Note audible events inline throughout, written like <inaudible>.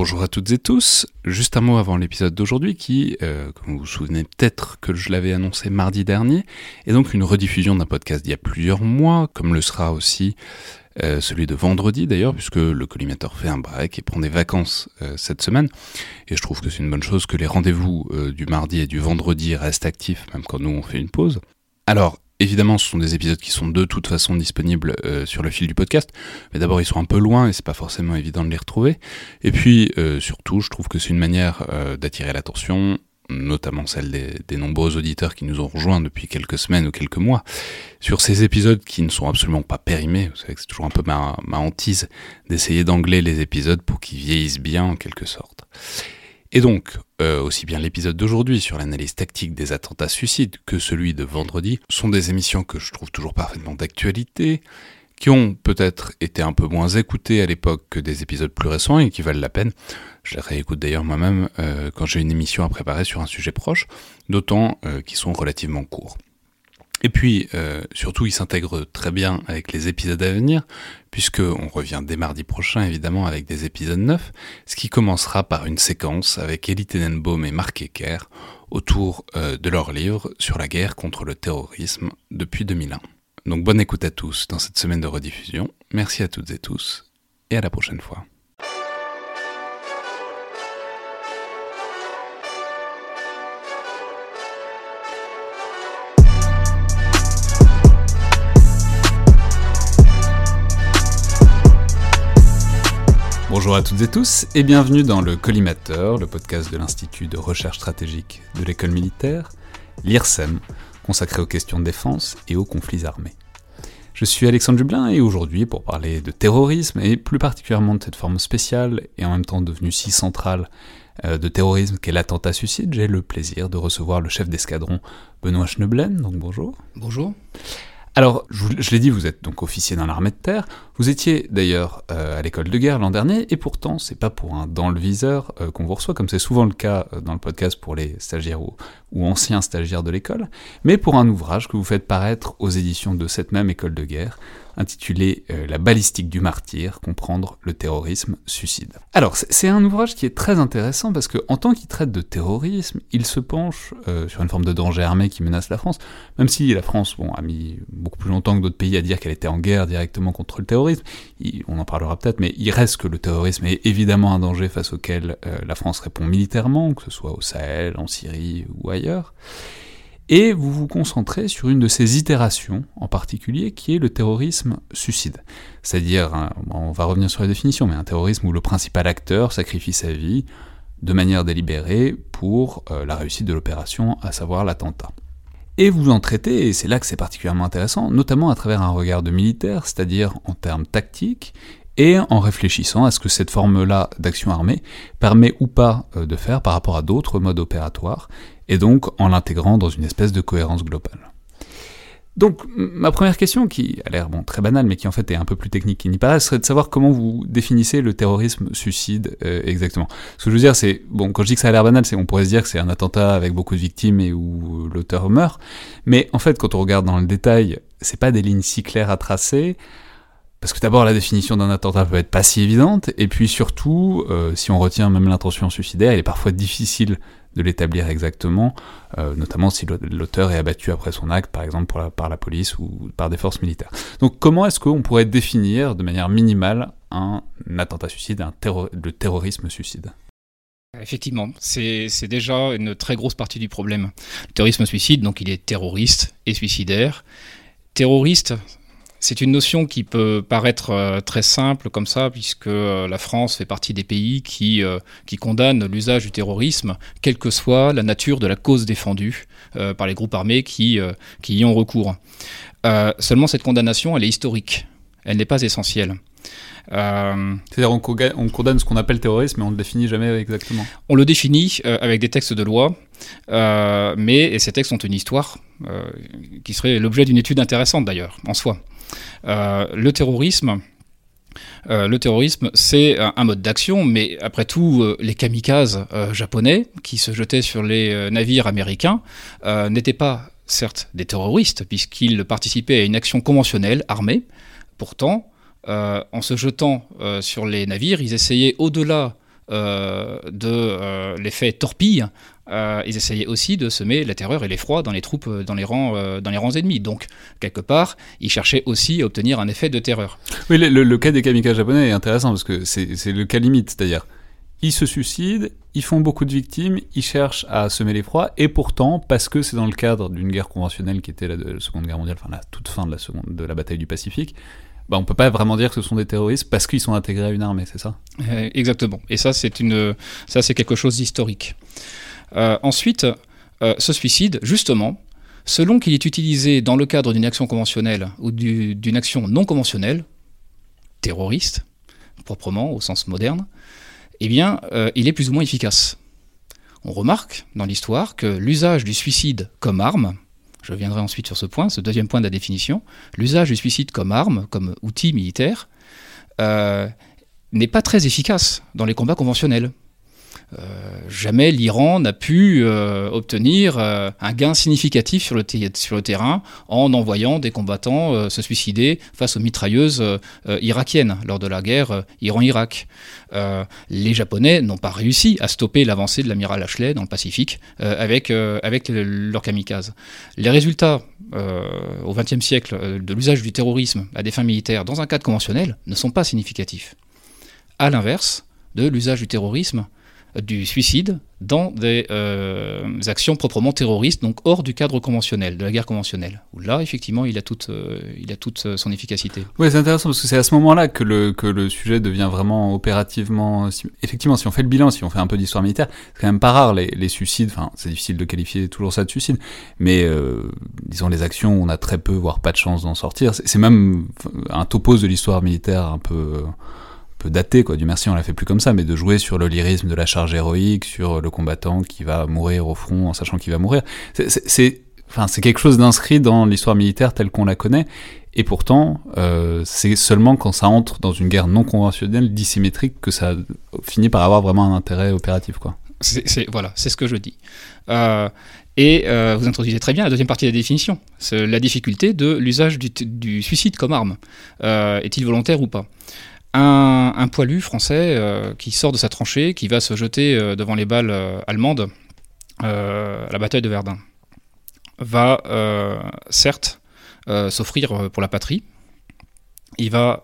Bonjour à toutes et tous. Juste un mot avant l'épisode d'aujourd'hui qui, euh, comme vous vous souvenez peut-être que je l'avais annoncé mardi dernier, est donc une rediffusion d'un podcast d'il y a plusieurs mois, comme le sera aussi euh, celui de vendredi d'ailleurs, puisque le collimateur fait un break et prend des vacances euh, cette semaine. Et je trouve que c'est une bonne chose que les rendez-vous du mardi et du vendredi restent actifs, même quand nous on fait une pause. Alors, Évidemment, ce sont des épisodes qui sont de toute façon disponibles sur le fil du podcast, mais d'abord ils sont un peu loin et c'est pas forcément évident de les retrouver. Et puis surtout, je trouve que c'est une manière d'attirer l'attention notamment celle des, nombreux auditeurs qui nous ont rejoints depuis quelques semaines ou quelques mois, sur ces épisodes qui ne sont absolument pas périmés. Vous savez que c'est toujours un peu ma, hantise d'essayer d'angler les épisodes pour qu'ils vieillissent bien en quelque sorte. Et donc, euh, aussi bien l'épisode d'aujourd'hui sur l'analyse tactique des attentats suicides que celui de vendredi sont des émissions que je trouve toujours parfaitement d'actualité, qui ont peut-être été un peu moins écoutés à l'époque que des épisodes plus récents et qui valent la peine. Je les réécoute d'ailleurs moi-même euh, quand j'ai une émission à préparer sur un sujet proche, d'autant euh, qu'ils sont relativement courts. Et puis, euh, surtout, ils s'intègrent très bien avec les épisodes à venir, puisqu'on revient dès mardi prochain, évidemment, avec des épisodes neufs, ce qui commencera par une séquence avec Elie Tenenbaum et Marc Ecker autour de leur livre sur la guerre contre le terrorisme depuis 2001. Donc bonne écoute à tous dans cette semaine de rediffusion. Merci à toutes et tous et à la prochaine fois. Bonjour à toutes et tous et bienvenue dans le Collimateur, le podcast de l'Institut de recherche stratégique de l'école militaire, l'IRSEM, consacré aux questions de défense et aux conflits armés. Je suis Alexandre Dublin et aujourd'hui, pour parler de terrorisme et plus particulièrement de cette forme spéciale et en même temps devenue si centrale euh, de terrorisme qu'est l'attentat suicide, j'ai le plaisir de recevoir le chef d'escadron Benoît Schneblen. Donc bonjour. Bonjour. Alors, je, l'ai dit, vous êtes donc officier dans l'armée de terre. Vous étiez d'ailleurs euh, à l'école de guerre l'an dernier, et pourtant, c'est pas pour un dans le viseur euh, qu'on vous reçoit, comme c'est souvent le cas euh, dans le podcast pour les stagiaires ou, ou anciens stagiaires de l'école, mais pour un ouvrage que vous faites paraître aux éditions de cette même école de guerre, intitulé euh, La balistique du martyr, comprendre le terrorisme suicide. Alors, c'est un ouvrage qui est très intéressant parce que, en tant qu'il traite de terrorisme, il se penche euh, sur une forme de danger armé qui menace la France, même si la France bon, a mis beaucoup plus longtemps que d'autres pays à dire qu'elle était en guerre directement contre le terrorisme, on en parlera peut-être, mais il reste que le terrorisme est évidemment un danger face auquel euh, la France répond militairement, que ce soit au Sahel, en Syrie ou ailleurs et vous vous concentrez sur une de ces itérations en particulier qui est le terrorisme suicide. C'est-à-dire, hein, on va revenir sur la définition, mais un terrorisme où le principal acteur sacrifie sa vie de manière délibérée pour euh, la réussite de l'opération, à savoir l'attentat. Et vous en traitez, et c'est là que c'est particulièrement intéressant, notamment à travers un regard de militaire, c'est-à-dire en termes tactiques, et en réfléchissant à ce que cette forme-là d'action armée permet ou pas euh, de faire par rapport à d'autres modes opératoires, et donc en l'intégrant dans une espèce de cohérence globale. Donc ma première question, qui a l'air bon, très banale, mais qui en fait est un peu plus technique qu'il n'y paraît, serait de savoir comment vous définissez le terrorisme suicide euh, exactement. Ce que je veux dire, c'est, bon, quand je dis que ça a l'air banal, c'est on pourrait se dire que c'est un attentat avec beaucoup de victimes et où l'auteur meurt, mais en fait, quand on regarde dans le détail, c'est pas des lignes si claires à tracer, parce que d'abord la définition d'un attentat peut être pas si évidente, et puis surtout, euh, si on retient même l'intention suicidaire, il est parfois difficile de l'établir exactement, euh, notamment si l'auteur est abattu après son acte, par exemple par la police ou par des forces militaires. Donc comment est-ce qu'on pourrait définir de manière minimale un attentat suicide, un le terrorisme suicide? Effectivement, c'est déjà une très grosse partie du problème. Le terrorisme suicide, donc il est terroriste et suicidaire. Terroriste, c'est une notion qui peut paraître euh, très simple comme ça, puisque euh, la France fait partie des pays qui, euh, qui condamnent l'usage du terrorisme, quelle que soit la nature de la cause défendue par les groupes armés qui, qui y ont recours. seulement cette condamnation, elle est historique, elle n'est pas essentielle. C'est-à-dire on, condamne ce qu'on appelle terrorisme, mais on ne le définit jamais exactement. On le définit avec des textes de loi, mais et ces textes ont une histoire qui serait l'objet d'une étude intéressante d'ailleurs, en soi. Euh, le terrorisme, euh, le terrorisme, c'est un, mode d'action, mais après tout, euh, les kamikazes japonais qui se jetaient sur les navires américains n'étaient pas, certes, des terroristes, puisqu'ils participaient à une action conventionnelle, armée. Pourtant, en se jetant sur les navires, ils essayaient, au-delà de l'effet torpille, ils essayaient aussi de semer la terreur et l'effroi dans les troupes, dans les rangs, dans les rangs ennemis. Donc, quelque part, ils cherchaient aussi à obtenir un effet de terreur. Oui, le, cas des kamikazes japonais est intéressant parce que c'est le cas limite, c'est-à-dire ils se suicident, ils font beaucoup de victimes, ils cherchent à semer l'effroi, et pourtant, parce que c'est dans le cadre d'une guerre conventionnelle qui était la, Seconde Guerre mondiale, enfin la toute fin de la, seconde, de la bataille du Pacifique, bah, on peut pas vraiment dire que ce sont des terroristes parce qu'ils sont intégrés à une armée, c'est ça? Euh, Exactement. Et ça, c'est une, quelque chose d'historique. Euh, ensuite, euh, ce suicide, justement, selon qu'il est utilisé dans le cadre d'une action conventionnelle ou d'une action non conventionnelle, terroriste, proprement au sens moderne, eh bien, euh, il est plus ou moins efficace. On remarque dans l'histoire que l'usage du suicide comme arme, je reviendrai ensuite sur ce point, ce deuxième point de la définition, l'usage du suicide comme arme, comme outil militaire, euh, n'est pas très efficace dans les combats conventionnels. Euh, jamais l'Iran n'a pu euh, obtenir euh, un gain significatif sur le, terrain en envoyant des combattants se suicider face aux mitrailleuses irakiennes lors de la guerre Iran-Irak. les Japonais n'ont pas réussi à stopper l'avancée de l'amiral Ashley dans le Pacifique avec, avec leurs kamikazes. Les résultats au XXe siècle de l'usage du terrorisme à des fins militaires dans un cadre conventionnel ne sont pas significatifs. À l'inverse de l'usage du terrorisme du suicide dans des euh, actions proprement terroristes, donc hors du cadre conventionnel, de la guerre conventionnelle. Là, effectivement, il a toute, euh, il a toute euh, son efficacité. Oui, c'est intéressant parce que c'est à ce moment-là que le, que le sujet devient vraiment opérativement. effectivement, si on fait le bilan, si on fait un peu d'histoire militaire, c'est quand même pas rare les, les suicides. Enfin, c'est difficile de qualifier toujours ça de suicide, mais disons les actions, on a très peu, voire pas de chance d'en sortir. C'est même un topos de l'histoire militaire un peu peu daté, quoi. Du merci, on l'a fait plus comme ça, mais de jouer sur le lyrisme de la charge héroïque, sur le combattant qui va mourir au front en sachant qu'il va mourir. C'est, enfin, quelque chose d'inscrit dans l'histoire militaire telle qu'on la connaît. Et pourtant, euh, c'est seulement quand ça entre dans une guerre non conventionnelle, dissymétrique, que ça finit par avoir vraiment un intérêt opératif, quoi. Voilà, c'est ce que je dis. Euh, et euh, vous introduisez très bien la deuxième partie de la définition, la difficulté de l'usage du, suicide comme arme. est-il volontaire ou pas? Un, poilu français euh, qui sort de sa tranchée, qui va se jeter euh, devant les balles euh, allemandes à la bataille de Verdun, va certes s'offrir pour la patrie. Il va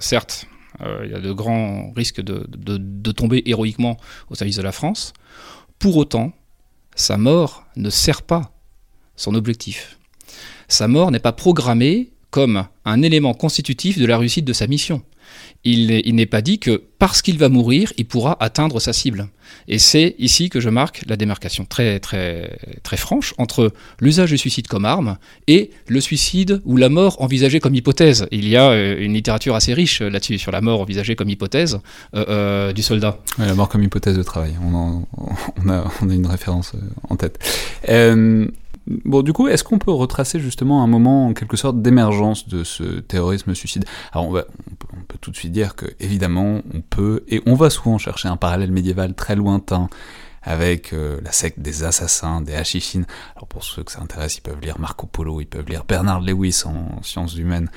certes, il y a de grands risques de, tomber héroïquement au service de la France. Pour autant, sa mort ne sert pas son objectif. Sa mort n'est pas programmée comme un élément constitutif de la réussite de sa mission il, n'est pas dit que parce qu'il va mourir, il pourra atteindre sa cible. Et c'est ici que je marque la démarcation très, très, très franche entre l'usage du suicide comme arme et le suicide ou la mort envisagée comme hypothèse. Il y a euh, une littérature assez riche là-dessus, sur la mort envisagée comme hypothèse euh, euh, du soldat. la mort comme hypothèse de travail, on, <laughs> a, une référence en tête. Bon, du coup, est-ce qu'on peut retracer justement un moment en quelque sorte d'émergence de ce terrorisme suicide? Alors, on, on, peut, tout de suite dire que, évidemment, on peut, et on va souvent chercher un parallèle médiéval très lointain avec euh, la secte des assassins, des Hachishines. Alors pour ceux que ça intéresse, ils peuvent lire Marco Polo, ils peuvent lire Bernard Lewis en sciences humaines,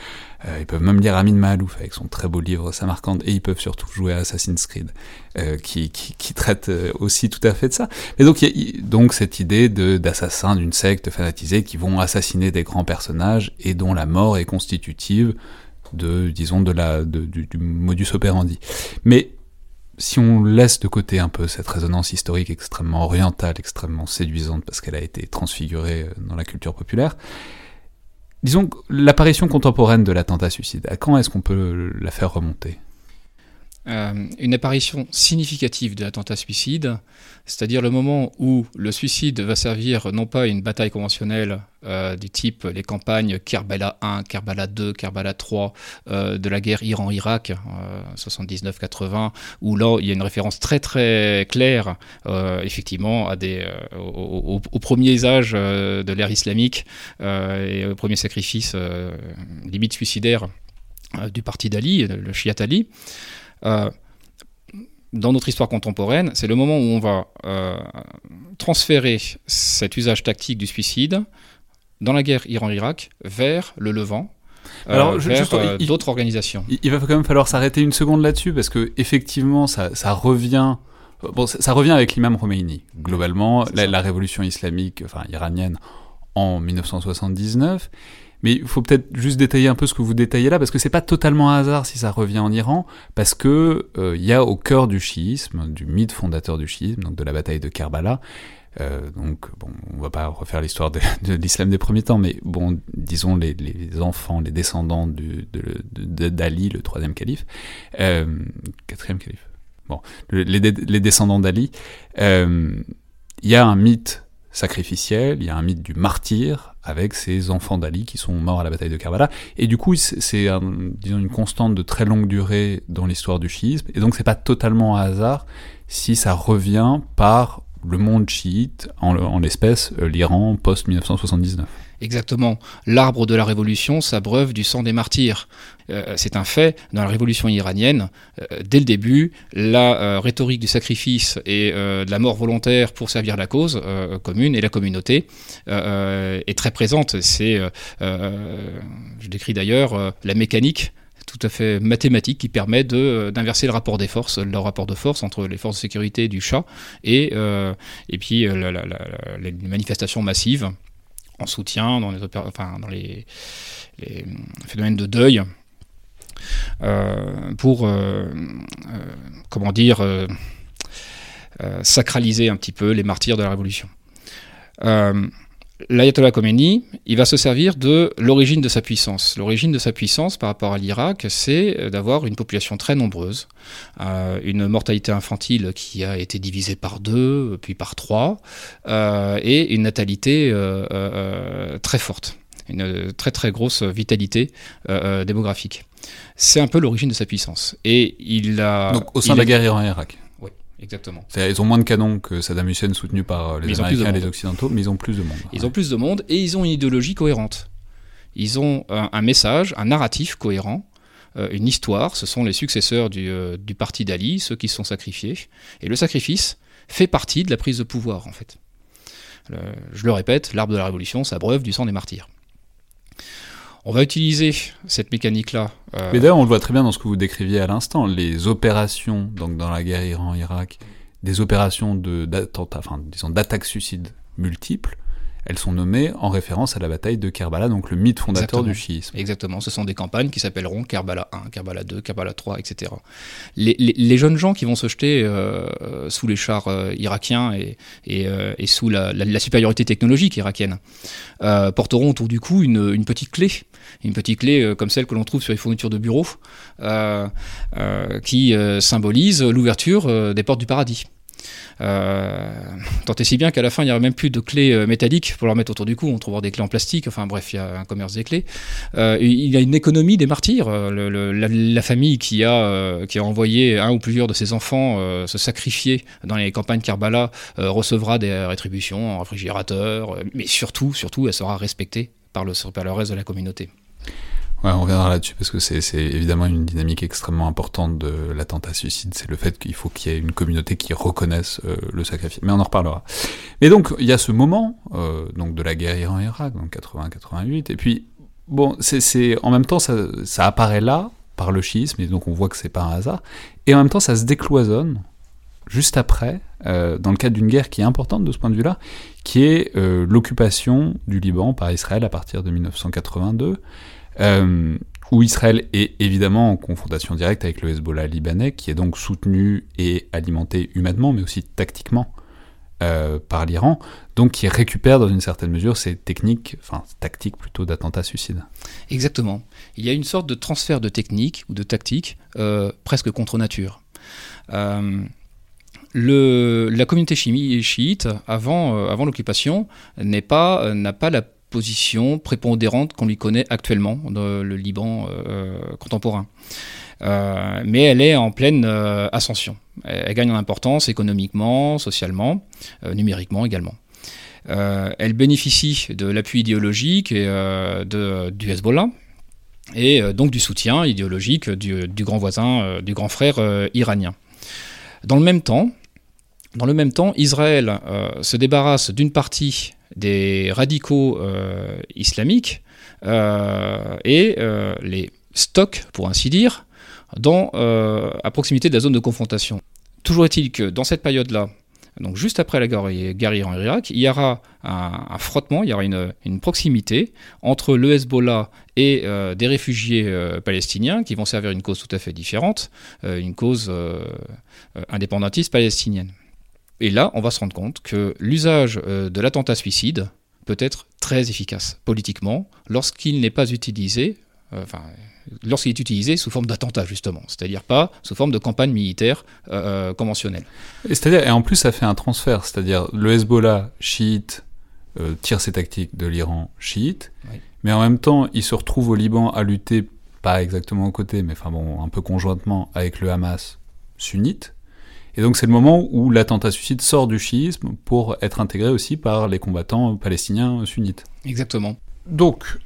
euh, ils peuvent même lire Amin Malouf avec son très beau livre Samarkand, et ils peuvent surtout jouer à Assassin's Creed, euh, qui, qui, qui, traite aussi tout à fait de ça. Et donc il y a donc cette idée d'assassins d'une secte fanatisée qui vont assassiner des grands personnages et dont la mort est constitutive de, disons, de la, du, du modus operandi. Mais si on laisse de côté un peu cette résonance historique extrêmement orientale, extrêmement séduisante, parce qu'elle a été transfigurée euh, dans la culture populaire, disons l'apparition contemporaine de l'attentat suicide, à quand est-ce qu'on peut la faire remonter? Euh, une apparition significative de l'attentat suicide, c'est-à-dire le moment où le suicide va servir non pas une bataille conventionnelle euh, du type les campagnes Kerbala 1, Kerbala 2, Kerbala 3 euh, de la guerre Iran-Irak 79-80, où là il y a une référence très très claire effectivement à des, aux, premiers âges de l'ère islamique et aux premiers sacrifices limite suicidaires du parti d'Ali, le Shiat Ali. Euh, dans notre histoire contemporaine, c'est le moment où on va euh, transférer cet usage tactique du suicide dans la guerre Iran-Irak vers le Levant, Alors, vers d'autres organisations. Il, va quand même falloir s'arrêter une seconde là-dessus parce que effectivement, ça, ça revient. Bon, ça, revient avec l'imam Khomeini. Globalement, la, révolution islamique, enfin iranienne, en 1979. Mais il faut peut-être juste détailler un peu ce que vous détaillez là, parce que c'est pas totalement un hasard si ça revient en Iran, parce que il y a au cœur du chiisme, du mythe fondateur du chiisme, donc de la bataille de Karbala, euh, donc, bon, on va pas refaire l'histoire de, l'islam des premiers temps, mais bon, disons les, enfants, les descendants d'Ali, le troisième calife, euh, quatrième calife. Bon, les, descendants d'Ali. Euh, il y a un mythe sacrificiel, il y a un mythe du martyr avec ces enfants d'Ali qui sont morts à la bataille de Karbala. Et du coup, c'est une constante de très longue durée dans l'histoire du chiisme. Et donc, c'est pas totalement un hasard si ça revient par le monde chiite, en, l'espèce euh, l'Iran post-1979. Exactement. L'arbre de la révolution s'abreuve du sang des martyrs. Euh, c'est un fait. Dans la révolution iranienne, euh, dès le début, la rhétorique du sacrifice et de la mort volontaire pour servir la cause commune et la communauté est très présente. C'est, je décris d'ailleurs, la mécanique tout à fait mathématique qui permet d'inverser le rapport des forces, le rapport de force entre les forces de sécurité du chat et, euh, et puis euh, les manifestations massives en soutien dans les, enfin, dans les, phénomènes de deuil euh, pour, comment dire, sacraliser un petit peu les martyrs de la Révolution l'ayatollah Khomeini, il va se servir de l'origine de sa puissance. L'origine de sa puissance par rapport à l'Irak, c'est euh, d'avoir une population très nombreuse, euh, une mortalité infantile qui a été divisée par deux, puis par trois, euh, et une natalité très forte, une très très grosse vitalité démographique. C'est un peu l'origine de sa puissance. Et il a. Donc au sein de la guerre Iran-Irak Exactement. Ils ont moins de canons que Saddam Hussein soutenu par euh, les Américains et les Occidentaux, mais ils ont plus de monde. Ils ont plus de monde et ils ont une idéologie cohérente. Ils ont un, message, un narratif cohérent, euh, une histoire. Ce sont les successeurs du, euh, du parti d'Ali, ceux qui se sont sacrifiés. Et le sacrifice fait partie de la prise de pouvoir, en fait. je le répète, l'arbre de la révolution s'abreuve du sang des martyrs. On va utiliser cette mécanique-là. Euh, Mais d'ailleurs, on le voit très bien dans ce que vous décriviez à l'instant, les opérations, donc dans la guerre Iran-Irak, des opérations d'attentats, enfin, disons, d'attaques suicides multiples, elles sont nommées en référence à la bataille de Kerbala, donc le mythe fondateur du chiisme. Exactement, ce sont des campagnes qui s'appelleront Kerbala 1, Kerbala 2, Kerbala 3, etc. Les, jeunes gens qui vont se jeter euh, sous les chars euh, irakiens et, euh, sous la, supériorité technologique irakienne porteront autour du cou une, petite clé, une petite clé comme celle que l'on trouve sur les fournitures de bureaux, qui symbolise l'ouverture des portes du paradis. Euh, tant et si bien qu'à la fin, il n'y aurait même plus de clés euh, métalliques pour leur mettre autour du cou. On trouvera des clés en plastique. Enfin bref, il y a un commerce des clés. Euh, il y a une économie des martyrs. la, famille qui a, envoyé un ou plusieurs de ses enfants se sacrifier dans les campagnes Karbala recevra des rétributions en réfrigérateur. mais surtout, elle sera respectée par le reste de la communauté. On reviendra là-dessus parce que c'est évidemment une dynamique extrêmement importante de l'attentat suicide. C'est le fait qu'il faut qu'il y ait une communauté qui reconnaisse euh, le sacrifice. Mais on en reparlera. Mais donc, il y a ce moment euh, donc de la guerre Iran-Irak, donc 80-88. Et puis, bon, c'est en même temps, ça, apparaît là par le schisme, et donc on voit que c'est pas un hasard. Et en même temps, ça se décloisonne juste après, euh, dans le cadre d'une guerre qui est importante de ce point de vue-là, qui est l'occupation du Liban par Israël à partir de 1982. Euh, où Israël est évidemment en confrontation directe avec le Hezbollah libanais, qui est donc soutenu et alimenté humainement, mais aussi tactiquement euh, par l'Iran, donc qui récupère dans une certaine mesure ces techniques, enfin tactiques plutôt d'attentats suicides. Exactement. Il y a une sorte de transfert de technique ou de tactique euh, presque contre nature. le, la communauté chiite, avant, l'occupation, n'a pas la position prépondérante qu'on lui connaît actuellement dans le Liban euh, contemporain. Euh, mais elle est en pleine euh, ascension. Elle, gagne en importance économiquement, socialement, numériquement également. elle bénéficie de l'appui idéologique et, de, du Hezbollah, et donc du soutien idéologique du, du grand voisin, du grand frère iranien. Dans le même temps, dans le même temps, Israël se débarrasse d'une partie des radicaux islamiques et les stocke, pour ainsi dire, à proximité de la zone de confrontation. Toujours est-il que dans cette période-là, donc juste après la guerre Iran-Irak, il y aura un, frottement, il y aura une, proximité entre le Hezbollah et euh, des réfugiés euh, palestiniens qui vont servir une cause tout à fait différente, euh, une cause indépendantiste palestinienne. Et là, on va se rendre compte que l'usage de l'attentat suicide peut être très efficace politiquement lorsqu'il n'est pas utilisé, enfin, lorsqu'il est utilisé sous forme d'attentat, justement, c'est-à-dire pas sous forme de campagne militaire euh, conventionnelle. Et, c'est-à-dire, et en plus, ça fait un transfert, c'est-à-dire le Hezbollah chiite euh, tire ses tactiques de l'Iran chiite, mais en même temps, il se retrouve au Liban à lutter, pas exactement aux côtés, mais enfin bon, un peu conjointement avec le Hamas sunnite. Et donc c'est le moment où l'attentat suicide sort du chiisme pour être intégré aussi par les combattants palestiniens sunnites. Exactement. Donc,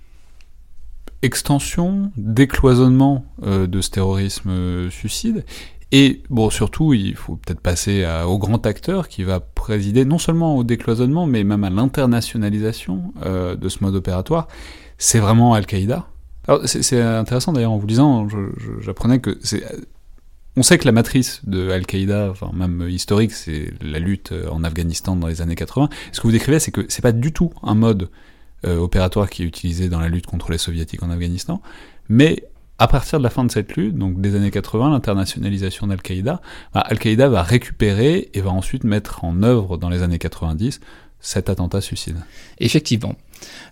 extension, décloisonnement euh, de ce terrorisme euh, suicide. Et bon, surtout, il faut peut-être passer au grand acteur qui va présider non seulement au décloisonnement, mais même à l'internationalisation euh, de ce mode opératoire. C'est vraiment Al-Qaïda. Alors c'est intéressant d'ailleurs en vous disant, j'apprenais que c'est on sait que la matrice de Al-Qaïda, enfin même historique, c'est la lutte en Afghanistan dans les années 80. Ce que vous décrivez, c'est que c'est pas du tout un mode euh, opératoire qui est utilisé dans la lutte contre les soviétiques en Afghanistan. Mais à partir de la fin de cette lutte, donc des années 80, l'internationalisation d'Al-Qaïda, bah, Al-Qaïda va récupérer et va ensuite mettre en œuvre dans les années 90 cet attentat suicide. Effectivement.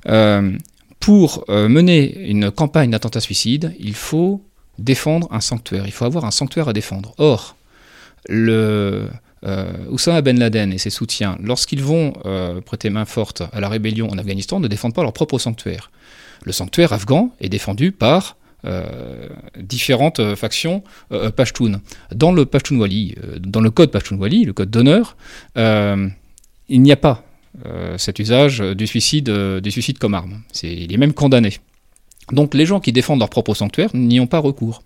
Euh, pour euh, mener une campagne d'attentat suicide, il faut défendre un sanctuaire. Il faut avoir un sanctuaire à défendre. Or, le, euh, Oussama Ben Laden et ses soutiens, lorsqu'ils vont euh, prêter main forte à la rébellion en Afghanistan, ne défendent pas leur propre sanctuaire. Le sanctuaire afghan est défendu par euh, différentes factions Pashtun. Dans le Pashtunwali, dans le code Pashtunwali, le code d'honneur, il n'y a pas cet usage du suicide comme arme. il est même condamné. Donc les gens qui défendent leur propre sanctuaire n'y ont pas recours.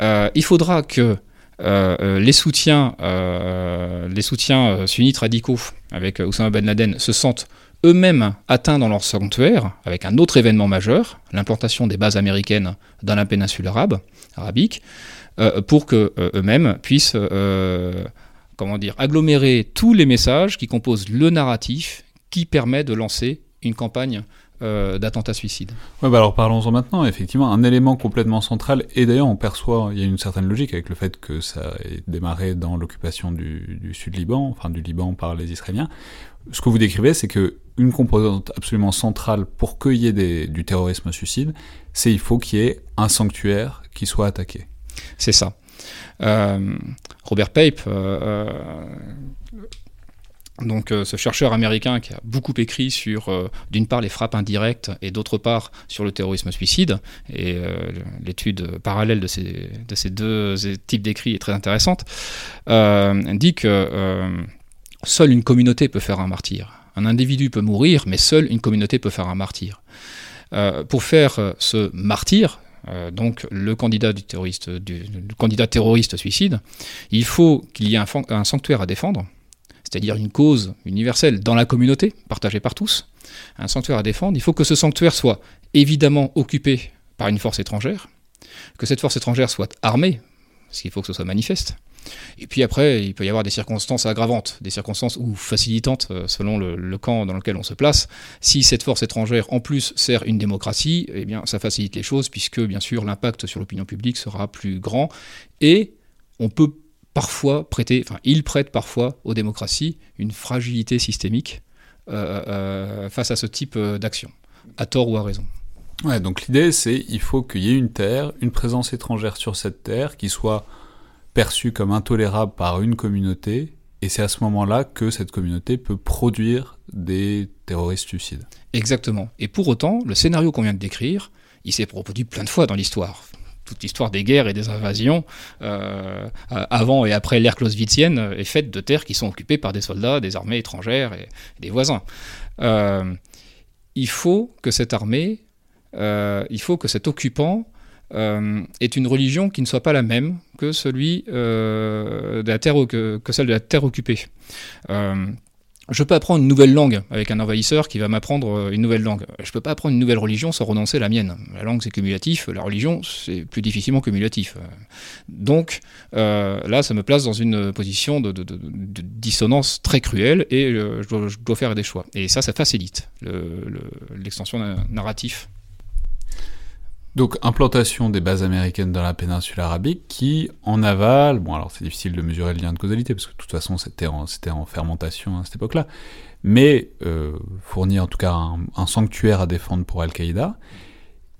il faudra que euh, euh, les soutiens, euh, les soutiens sunnites radicaux avec Oussama Ben Laden se sentent eux-mêmes atteints dans leur sanctuaire avec un autre événement majeur, l'implantation des bases américaines dans la péninsule arabe, arabique, pour que eux-mêmes puissent comment dire, agglomérer tous les messages qui composent le narratif qui permet de lancer une campagne euh, d'attentats suicides. Ouais, bah alors parlons-en maintenant. Effectivement, un élément complètement central, et d'ailleurs on perçoit, il y a une certaine logique avec le fait que ça ait démarré dans l'occupation du, sud-Liban, enfin du Liban par les Israéliens. Ce que vous décrivez, c'est que une composante absolument centrale pour qu'il y ait du terrorisme suicide, c'est il faut qu'il y ait un sanctuaire qui soit attaqué. C'est ça. Euh, Robert Pape euh, donc euh, ce chercheur américain qui a beaucoup écrit sur, euh, d'une part, les frappes indirectes et d'autre part sur le terrorisme suicide, et euh, l'étude parallèle de ces, de ces deux types d'écrits est très intéressante, dit que seule une communauté peut faire un martyr. Un individu peut mourir, mais seule une communauté peut faire un martyr. pour faire ce martyr, donc le candidat, du terroriste, du, candidat terroriste suicide, il faut qu'il y ait un sanctuaire à défendre, c'est-à-dire une cause universelle dans la communauté, partagée par tous, un sanctuaire à défendre, il faut que ce sanctuaire soit évidemment occupé par une force étrangère, que cette force étrangère soit armée, parce qu'il faut que ce soit manifeste. Et puis après, il peut y avoir des circonstances aggravantes, des circonstances ou facilitantes euh, selon le, camp dans lequel on se place. Si cette force étrangère en plus sert une démocratie, eh bien ça facilite les choses puisque bien sûr l'impact sur l'opinion publique sera plus grand et on peut parfois prêter, enfin, il prête parfois aux démocraties une fragilité systémique euh, euh, face à ce type euh, d'action, à tort ou à raison. Ouais, donc l'idée c'est il faut qu'il y ait une terre, une présence étrangère sur cette terre qui soit perçue comme intolérable par une communauté, et c'est à ce moment-là que cette communauté peut produire des terroristes suicides. Exactement. Et pour autant, le scénario qu'on vient de décrire, il s'est reproduit plein de fois dans l'histoire toute l'histoire des guerres et des invasions, euh, avant et après l'ère clausewitzienne, est faite de terres qui sont occupées par des soldats, des armées étrangères et, des voisins. Euh, il faut que cette armée, euh, il faut que cet occupant ait une religion qui ne soit pas la même que, celle de la terre occupée. Je peux apprendre une nouvelle langue avec un envahisseur qui va m'apprendre euh, une nouvelle langue. Je peux pas apprendre une nouvelle religion sans renoncer à la mienne. La langue c'est cumulatif, la religion c'est plus difficilement cumulatif. Donc là, ça me place dans une position de, dissonance très cruelle et je dois, faire des choix. Et ça, ça facilite l'extension le, narratif donc implantation des bases américaines dans la péninsule arabique qui, en aval, bon alors c'est difficile de mesurer le lien de causalité parce que de toute façon c'était en, en fermentation à cette époque-là, mais euh, fournit en tout cas un, sanctuaire à défendre pour Al-Qaïda,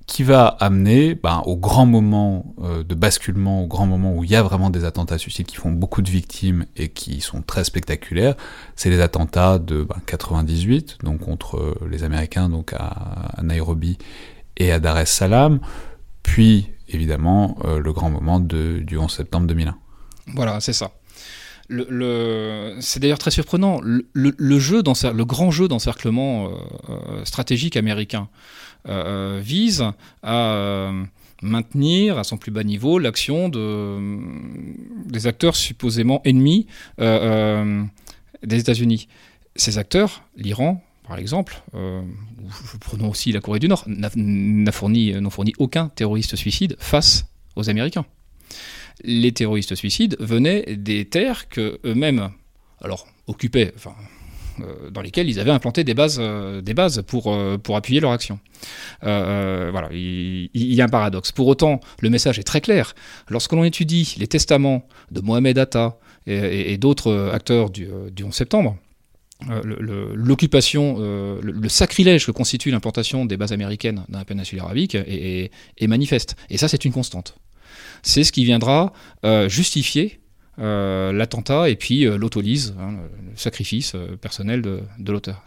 qui va amener ben, au grand moment euh, de basculement, au grand moment où il y a vraiment des attentats suicides qui font beaucoup de victimes et qui sont très spectaculaires, c'est les attentats de ben, 98, donc contre euh, les Américains donc à Nairobi et à Dar es Salaam, puis évidemment euh, le grand moment du 11 septembre 2001. Voilà, c'est ça. C'est d'ailleurs très surprenant. Le, le, jeu le grand jeu d'encerclement euh, euh, stratégique américain vise à maintenir à son plus bas niveau l'action de, des acteurs supposément ennemis des États-Unis. Ces acteurs, l'Iran, par exemple, euh, prenons aussi la Corée du Nord, n'a fourni, fourni aucun terroriste suicide face aux Américains. Les terroristes suicides venaient des terres que eux-mêmes, alors occupaient, euh, dans lesquelles ils avaient implanté des bases, euh, des bases pour, euh, pour appuyer leur action. voilà, il, y a un paradoxe. Pour autant, le message est très clair. Lorsque l'on étudie les testaments de Mohamed Atta et, d'autres acteurs du, du 11 septembre, euh, l'occupation, euh, le, sacrilège que constitue l'implantation des bases américaines dans la péninsule arabique est, manifeste. Et ça, c'est une constante. C'est ce qui viendra euh, justifier l'attentat et puis l'autolyse, hein, le sacrifice personnel de, de l'auteur.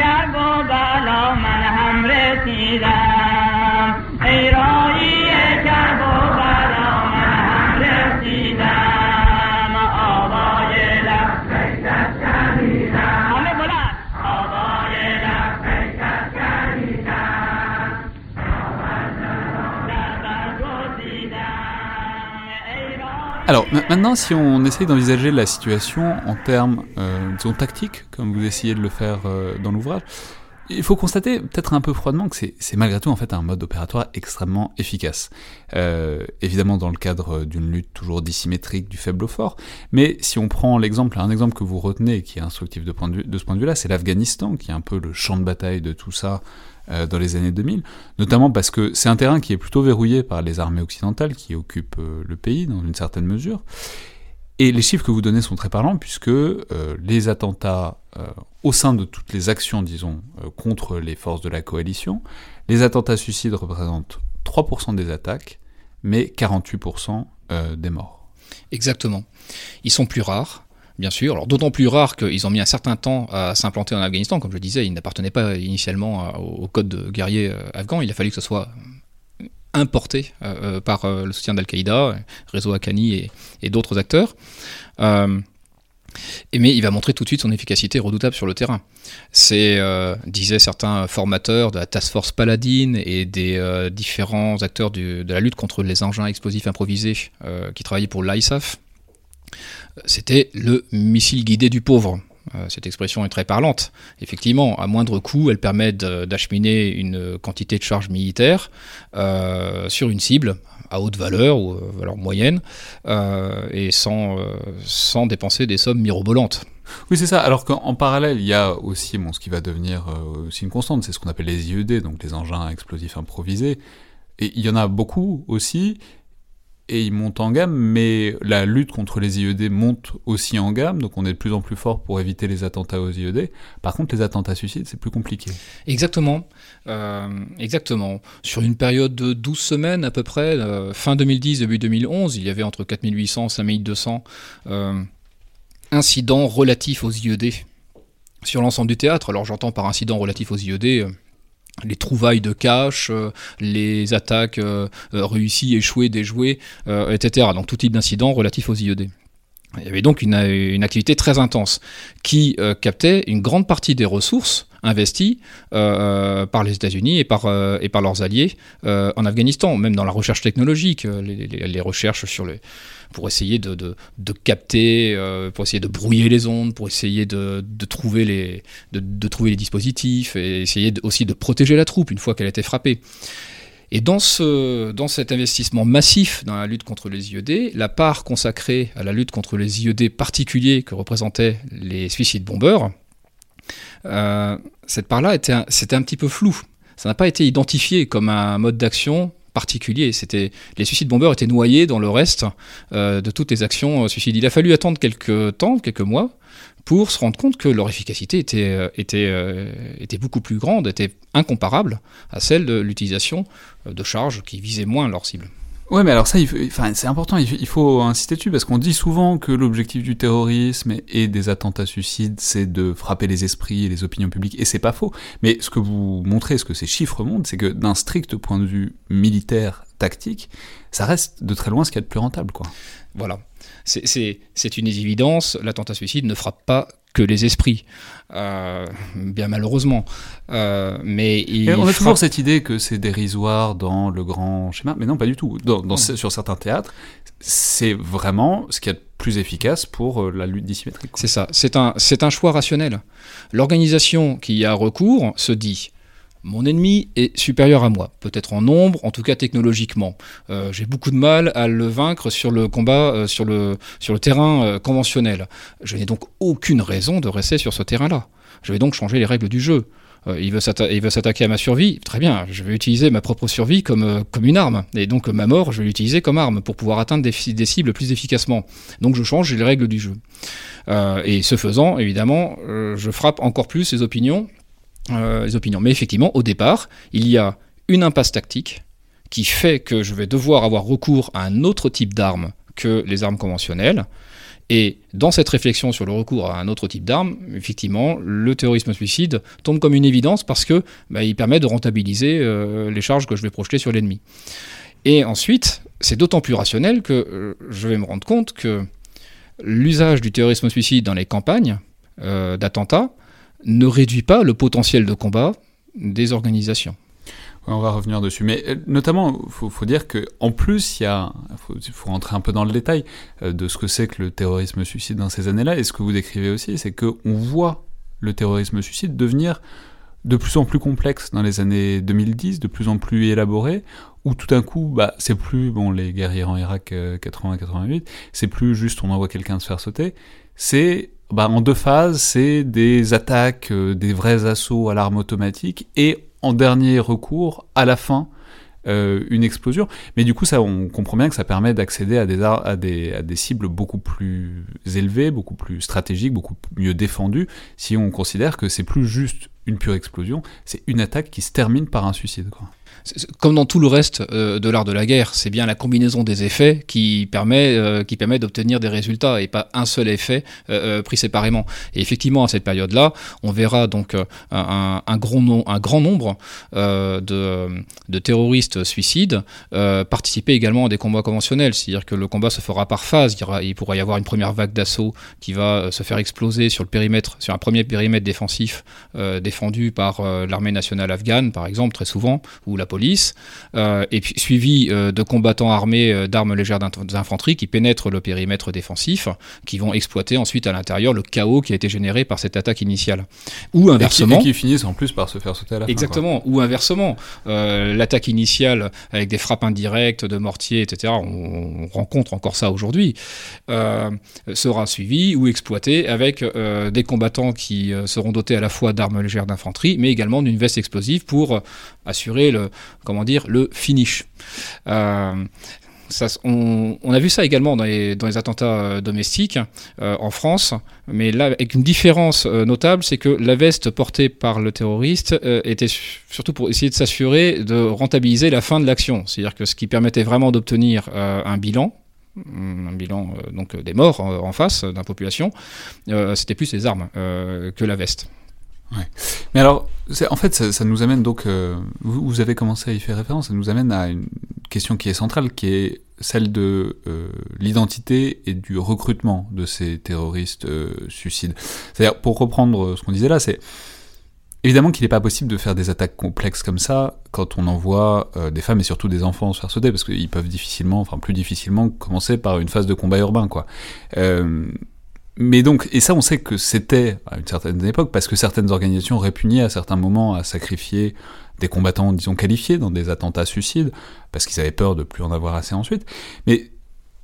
در و بلا من هم رسیدم. Alors maintenant, si on essaye d'envisager la situation en termes, euh, disons, tactiques, comme vous essayez de le faire euh, dans l'ouvrage, il faut constater, peut-être un peu froidement, que c'est malgré tout en fait un mode opératoire extrêmement efficace. Euh, évidemment dans le cadre d'une lutte toujours dissymétrique du faible au fort, mais si on prend l'exemple, un exemple que vous retenez qui est instructif de, ce point de vue-là, c'est l'Afghanistan, qui est un peu le champ de bataille de tout ça euh, dans les années 2000, notamment parce que c'est un terrain qui est plutôt verrouillé par les armées occidentales qui occupent euh, le pays dans une certaine mesure. Et les chiffres que vous donnez sont très parlants puisque euh, les attentats au sein de toutes les actions, disons, contre les forces de la coalition, les attentats suicides représentent 3% des attaques, mais 48% des morts. Exactement. Ils sont plus rares, bien sûr. Alors d'autant plus rare qu'ils ont mis un certain temps à s'implanter en Afghanistan. Comme je le disais, ils n'appartenaient pas initialement au code de guerrier euh, afghan. Il a fallu que ce soit importé euh, euh, par le soutien d'Al-Qaïda, réseau Haqqani et, d'autres acteurs. mais il va montrer tout de suite son efficacité redoutable sur le terrain. C'est, disaient certains formateurs de la Task Force Paladine et des différents acteurs de la lutte contre les engins explosifs improvisés qui travaillaient pour l'ISAF, c'était le missile guidé du pauvre. Euh, cette expression est très parlante. Effectivement, à moindre coût, elle permet d'acheminer une quantité de charge militaire euh, sur une cible à haute valeur ou valeur moyenne, et sans, dépenser des sommes mirobolantes. Oui, c'est ça. Alors qu'en parallèle, il y a aussi bon, ce qui va devenir une constante, c'est ce qu'on appelle les IED, donc les engins explosifs improvisés. Et il y en a beaucoup aussi, et ils montent en gamme, mais la lutte contre les IED monte aussi en gamme, donc on est de plus en plus fort pour éviter les attentats aux IED. Par contre, les attentats suicides, c'est plus compliqué. Exactement, euh, exactement. Sur une période de 12 semaines à peu près, euh, fin 2010, début 2011, il y avait entre 4800 et 5200 euh, incidents relatifs aux IED sur l'ensemble du théâtre. Alors j'entends par incident relatif aux IED les trouvailles de cash, euh, les attaques euh, euh, réussies, échouées, déjouées, etc. Donc tout type d'incidents relatifs aux IED. Il y avait donc une, activité très intense qui captait une grande partie des ressources investies par les États-Unis et, par et par leurs alliés en Afghanistan, même dans la recherche technologique, les, recherches sur pour essayer de, de, capter, euh, pour essayer de brouiller les ondes, pour essayer de, trouver, les, de, trouver les dispositifs et essayer aussi de protéger la troupe une fois qu'elle été frappée. Et dans, ce, dans cet investissement massif dans la lutte contre les IED, la part consacrée à la lutte contre les IED particuliers que représentaient les suicides bombeurs, euh, cette part-là était c'était un petit peu flou. Ça n'a pas été identifié comme un mode d'action particulier. C'était les suicides bombeurs étaient noyés dans le reste euh, de toutes les actions euh, suicides. Il a fallu attendre quelques temps, quelques mois, pour se rendre compte que leur efficacité était, euh, était, était beaucoup plus grande, était incomparable à celle de l'utilisation de charges qui visaient moins leur cible. Ouais, mais alors ça, enfin, c'est important, il faut, insister dessus, parce qu'on dit souvent que l'objectif du terrorisme et des attentats suicides, c'est de frapper les esprits et les opinions publiques, et c'est pas faux. Mais ce que vous montrez, ce que ces chiffres montrent, c'est que d'un strict point de vue militaire, tactique, ça reste de très loin ce qu'il y a de plus rentable, quoi. Voilà. C'est une évidence, l'attentat suicide ne frappe pas que les esprits, euh, bien malheureusement. Euh, mais on a toujours cette idée que c'est dérisoire dans le grand schéma, mais non, pas du tout. Dans, Sur certains théâtres, c'est vraiment ce qui est plus efficace pour euh, la lutte dissymétrique. C'est ça, c'est un, un choix rationnel. L'organisation qui y a recours se dit mon ennemi est supérieur à moi, peut-être en nombre, en tout cas technologiquement. Euh, j'ai beaucoup de mal à le vaincre sur le combat, euh, sur, le, terrain euh, conventionnel. Je n'ai donc aucune raison de rester sur ce terrain-là. Je vais donc changer les règles du jeu. il veut s'attaquer à ma survie, très bien, je vais utiliser ma propre survie comme, une arme. Et donc ma mort, je vais l'utiliser comme arme pour pouvoir atteindre des, des, cibles plus efficacement. Donc je change les règles du jeu. et ce faisant, évidemment, je frappe encore plus les opinions euh, les opinions. Mais effectivement, au départ, il y a une impasse tactique qui fait que je vais devoir avoir recours à un autre type d'armes que les armes conventionnelles. Et dans cette réflexion sur le recours à un autre type d'armes, effectivement, le terrorisme suicide tombe comme une évidence parce que bah, il permet de rentabiliser euh, les charges que je vais projeter sur l'ennemi. Et ensuite, c'est d'autant plus rationnel que euh, je vais me rendre compte que l'usage du terrorisme suicide dans les campagnes d'attentats ne réduit pas le potentiel de combat des organisations. on va revenir dessus. Mais euh, notamment, il faut, dire qu'en plus, il faut, faut, rentrer un peu dans le détail euh, de ce que c'est que le terrorisme suicide dans ces années-là. Et ce que vous décrivez aussi, c'est qu'on voit le terrorisme suicide devenir de plus en plus complexe dans les années 2010, de plus en plus élaboré, où tout d'un coup, bah, c'est plus, bon, les guerriers en Irak 80-88, euh, c'est plus juste on envoie quelqu'un se faire sauter, c'est bah, en deux phases, c'est des attaques, euh, des vrais assauts à l'arme automatique, et en dernier recours, à la fin, euh, une explosion. Mais du coup, ça, on comprend bien que ça permet d'accéder à des, à, des, des cibles beaucoup plus élevées, beaucoup plus stratégiques, beaucoup mieux défendues, si on considère que c'est plus juste une pure explosion, c'est une attaque qui se termine par un suicide. Comme dans tout le reste euh, de l'art de la guerre, c'est bien la combinaison des effets qui permet, euh, permet d'obtenir des résultats et pas un seul effet euh, pris séparément. Et effectivement, à cette période-là, on verra donc un, grand, nombre de, terroristes suicides participer également à des combats conventionnels. C'est-à-dire que le combat se fera par phase. Il, il pourra y avoir une première vague d'assaut qui va se faire exploser sur le périmètre, sur un premier périmètre défensif défendu par l'armée nationale afghane, par exemple, très souvent, ou la police, et puis suivi de combattants armés d'armes légères d'infanterie qui pénètrent le périmètre défensif, qui vont exploiter ensuite à l'intérieur le chaos qui a été généré par cette attaque initiale. Ou inversement. Et qui, finissent en plus par se faire sauter à la fin. Exactement. Ou inversement, l'attaque initiale avec des frappes indirectes de mortiers, etc. On, rencontre encore ça aujourd'hui. sera suivi ou exploité avec des combattants qui seront dotés à la fois d'armes légères d'infanterie, mais également d'une veste explosive pour euh, assurer le, comment dire, le finish. Euh, on, a vu ça également dans les, attentats euh, domestiques en France, mais là, avec une différence notable, c'est que la veste portée par le terroriste était surtout pour essayer de s'assurer de rentabiliser la fin de l'action. C'est-à-dire que ce qui permettait vraiment d'obtenir un bilan, un bilan donc des morts en, face d'un population, c'était plus les armes que la veste. Ouais. Mais alors, en fait, ça, nous amène donc, euh, vous, avez commencé à y faire référence, ça nous amène à une question qui est centrale, qui est celle de euh, l'identité et du recrutement de ces terroristes euh, suicides. C'est-à-dire, pour reprendre ce qu'on disait là, c'est évidemment qu'il n'est pas possible de faire des attaques complexes comme ça quand on envoie des femmes et surtout des enfants se faire sauter, parce qu'ils peuvent difficilement, enfin plus difficilement, commencer par une phase de combat urbain, quoi mais donc, et ça on sait que c'était à une certaine époque, parce que certaines organisations répugnaient à certains moments à sacrifier des combattants, disons, qualifiés dans des attentats suicides, parce qu'ils avaient peur de plus en avoir assez ensuite. Mais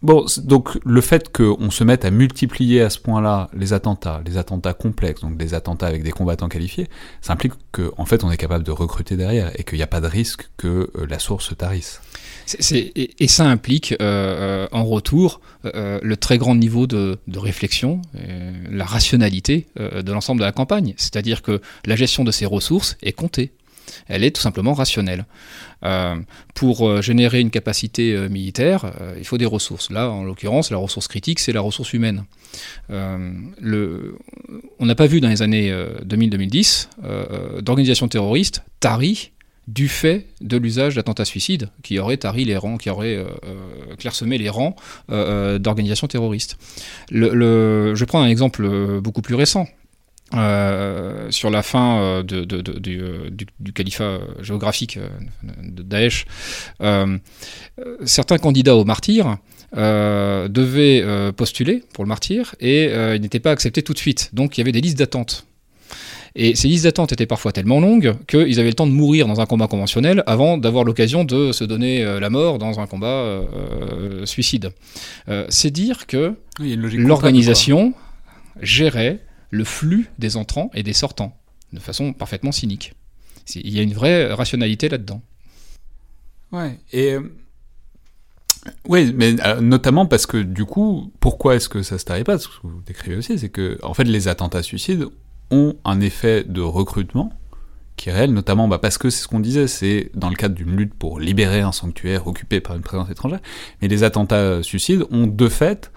bon, donc le fait qu'on se mette à multiplier à ce point-là les attentats, les attentats complexes, donc des attentats avec des combattants qualifiés, ça implique qu'en en fait on est capable de recruter derrière et qu'il n'y a pas de risque que euh, la source se tarisse et, ça implique euh, euh, en retour le très grand niveau de, réflexion, la rationalité de l'ensemble de la campagne. C'est-à-dire que la gestion de ces ressources est comptée. Elle est tout simplement rationnelle. pour générer une capacité militaire, il faut des ressources. Là, en l'occurrence, la ressource critique, c'est la ressource humaine. On n'a pas vu dans les années 2000-2010 d'organisations terroristes taries du fait de l'usage d'attentats suicides qui aurait tari les rangs, qui aurait euh, euh, clairsemé les rangs euh, d'organisations terroristes. je prends un exemple beaucoup plus récent. Sur la fin du, califat géographique de Daesh, certains candidats au martyr devaient postuler pour le martyr et ils n'étaient pas acceptés tout de suite. Donc il y avait des listes d'attente. Et ces listes d'attente étaient parfois tellement longues qu'ils avaient le temps de mourir dans un combat conventionnel avant d'avoir l'occasion de se donner euh, la mort dans un combat euh, euh, suicide. C'est dire que l'organisation gérait le flux des entrants et des sortants de façon parfaitement cynique. Il y a une vraie rationalité là-dedans. Ouais, et. Oui, mais notamment parce que du coup, pourquoi est-ce que ça se tarait pas? Ce que vous décrivez aussi, c'est que en fait, les attentats suicides ont un effet de recrutement qui est réel, notamment bah, parce que c'est ce qu'on disait, c'est dans le cadre d'une lutte pour libérer un sanctuaire occupé par une présence étrangère, mais les attentats suicides ont de fait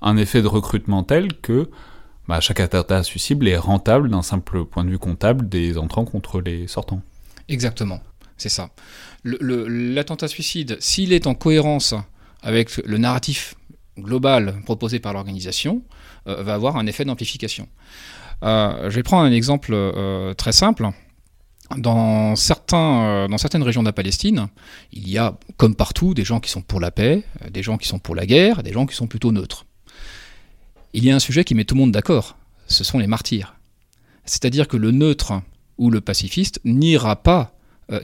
un effet de recrutement tel que bah, chaque attentat suicide est rentable d'un simple point de vue comptable des entrants contre les sortants. Exactement, c'est ça. L'attentat suicide, s'il est en cohérence avec le narratif global proposé par l'organisation, euh, va avoir un effet d'amplification. Euh, je vais prendre un exemple euh, très simple. Dans, certains, dans certaines régions de la Palestine, il y a, comme partout, des gens qui sont pour la paix, des gens qui sont pour la guerre, des gens qui sont plutôt neutres. Il y a un sujet qui met tout le monde d'accord, ce sont les martyrs. C'est-à-dire que le neutre ou le pacifiste n'ira pas,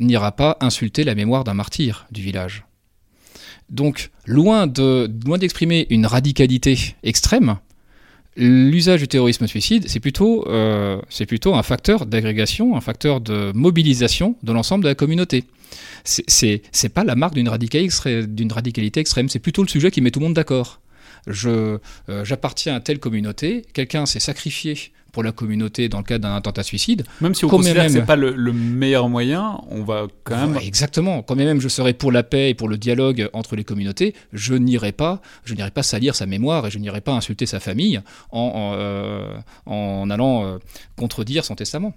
n'ira pas insulter la mémoire d'un martyr du village. Donc, loin d'exprimer loin une radicalité extrême, l'usage du terrorisme suicide, c'est plutôt, euh, un facteur d'agrégation, un facteur de mobilisation de l'ensemble de la communauté. C'est pas la marque d'une radicalité extrême, c'est plutôt le sujet qui met tout le monde d'accord. Euh, j'appartiens à telle communauté, quelqu'un s'est sacrifié pour la communauté dans le cadre d'un attentat suicide. Même si on considère que ce n'est pas le, meilleur moyen, on va quand même... exactement. Quand même je serais pour la paix et pour le dialogue entre les communautés, je n'irai pas, je n'irai pas salir sa mémoire et je n'irai pas insulter sa famille en, en, euh, allant euh, contredire son testament.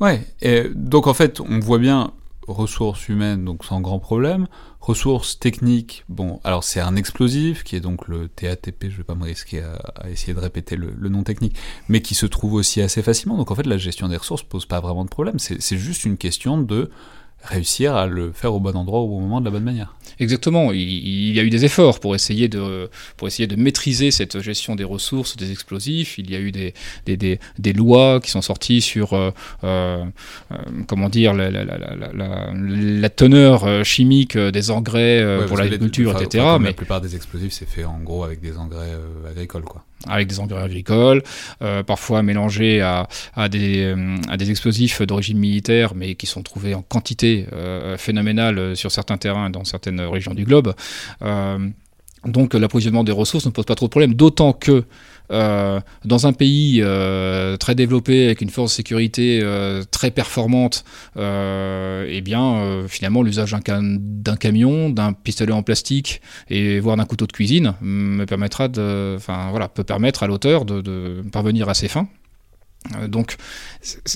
Ouais, et donc en fait, on voit bien ressources humaines, donc sans grand problème. Ressources techniques, bon, alors c'est un explosif, qui est donc le TATP, je vais pas me risquer à, essayer de répéter le, nom technique, mais qui se trouve aussi assez facilement. Donc en fait, la gestion des ressources pose pas vraiment de problème. C'est juste une question de réussir à le faire au bon endroit au bon moment de la bonne manière. Exactement, il, y a eu des efforts pour essayer, de, pour essayer de maîtriser cette gestion des ressources, des explosifs. Il y a eu des, des, des, lois qui sont sorties sur euh, euh, comment dire, la, la, la, la, teneur chimique des engrais pour l'agriculture, etc. mais la plupart des explosifs, c'est fait en gros avec des engrais agricoles. Quoi avec des engrais agricoles, euh, parfois mélangés à, à, des, euh, à, des, explosifs d'origine militaire, mais qui sont trouvés en quantité euh, phénoménale sur certains terrains dans certaines régions du globe. donc l'approvisionnement des ressources ne pose pas trop de problèmes, d'autant que dans un pays euh, très développé avec une force de sécurité euh, très performante, eh bien finalement l'usage d'un camion, d'un pistolet en plastique et voire d'un couteau de cuisine me permettra de, enfin voilà, peut permettre à l'auteur de, de parvenir à ses fins. Euh, donc